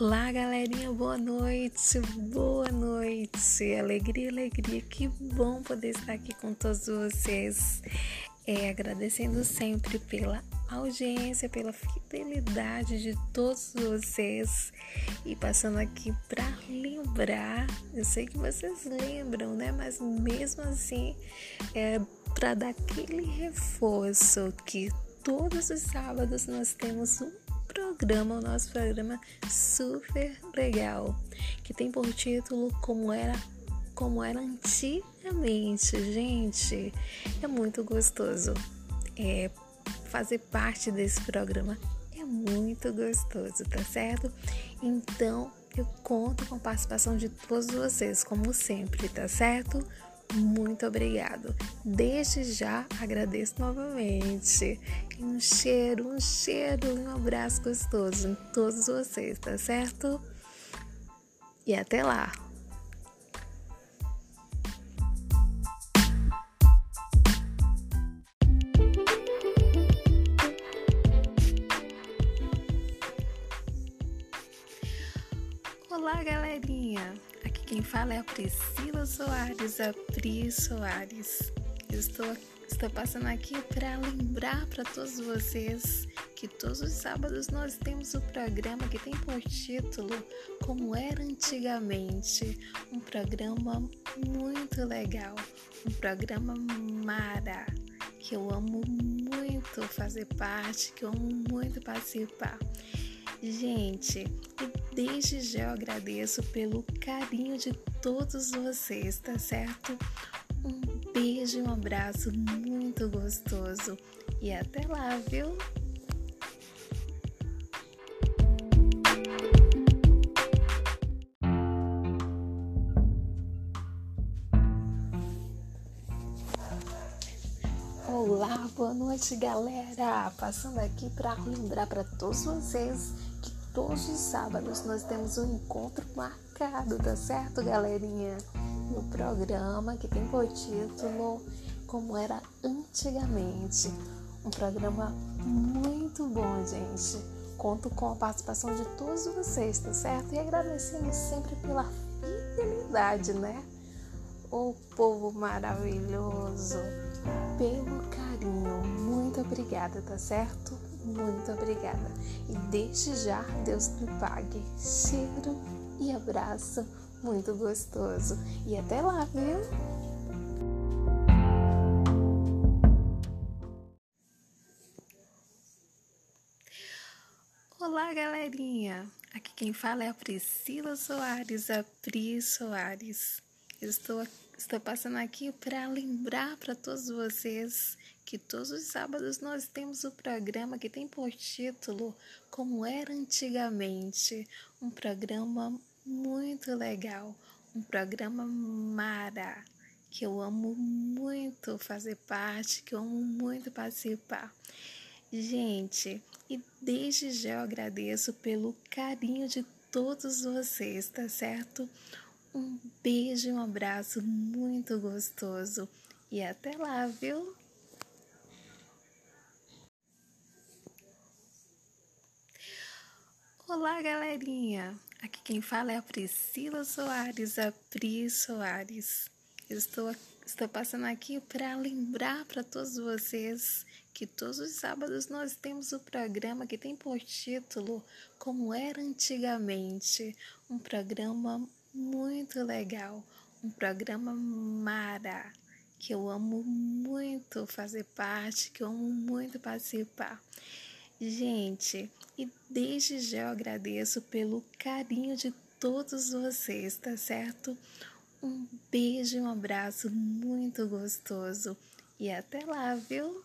Olá, galerinha, boa noite, boa noite, alegria, alegria, que bom poder estar aqui com todos vocês, é, agradecendo sempre pela audiência, pela fidelidade de todos vocês. E passando aqui para lembrar, eu sei que vocês lembram, né, mas mesmo assim, é para dar aquele reforço que todos os sábados nós temos um programa, o nosso programa super legal, que tem por título Como Era como era antigamente, gente. É muito gostoso. É, fazer parte desse programa é muito gostoso, tá certo? Então, eu conto com a participação de todos vocês, como sempre, tá certo? Muito obrigado. Desde já agradeço novamente. Um cheiro, um cheiro e um abraço gostoso em todos vocês, tá certo? E até lá! Olá, galerinha! Quem fala é a Priscila Soares, a Pri Soares. Estou, estou passando aqui para lembrar para todos vocês que todos os sábados nós temos o um programa que tem por título Como Era Antigamente. Um programa muito legal, um programa mara, que eu amo muito fazer parte, que eu amo muito participar. Gente, desde já eu agradeço pelo carinho de todos vocês, tá certo? Um beijo e um abraço muito gostoso e até lá, viu? Olá, boa noite, galera! Passando aqui para lembrar para todos vocês todos os sábados nós temos um encontro marcado, tá certo, galerinha? No programa que tem por título Como Era Antigamente. Um programa muito bom, gente. Conto com a participação de todos vocês, tá certo? E agradecendo sempre pela fidelidade, né? O povo maravilhoso, pelo carinho. Muito obrigada, tá certo? muito obrigada. E desde já, Deus me pague. Cheiro e abraço muito gostoso. E até lá, viu? Olá, galerinha! Aqui quem fala é a Priscila Soares, a Pri Soares. Estou, estou passando aqui para lembrar para todos vocês que todos os sábados nós temos o programa que tem por título Como Era Antigamente. Um programa muito legal, um programa mara, que eu amo muito fazer parte, que eu amo muito participar. Gente, e desde já eu agradeço pelo carinho de todos vocês, tá certo? Um beijo e um abraço muito gostoso. E até lá, viu? Olá, galerinha! Aqui quem fala é a Priscila Soares, a Pri Soares. Estou, estou passando aqui para lembrar para todos vocês que todos os sábados nós temos o programa que tem por título Como Era Antigamente. Um programa muito legal, um programa mara, que eu amo muito fazer parte, que eu amo muito participar. Gente, e desde já eu agradeço pelo carinho de todos vocês, tá certo? Um beijo e um abraço muito gostoso e até lá, viu?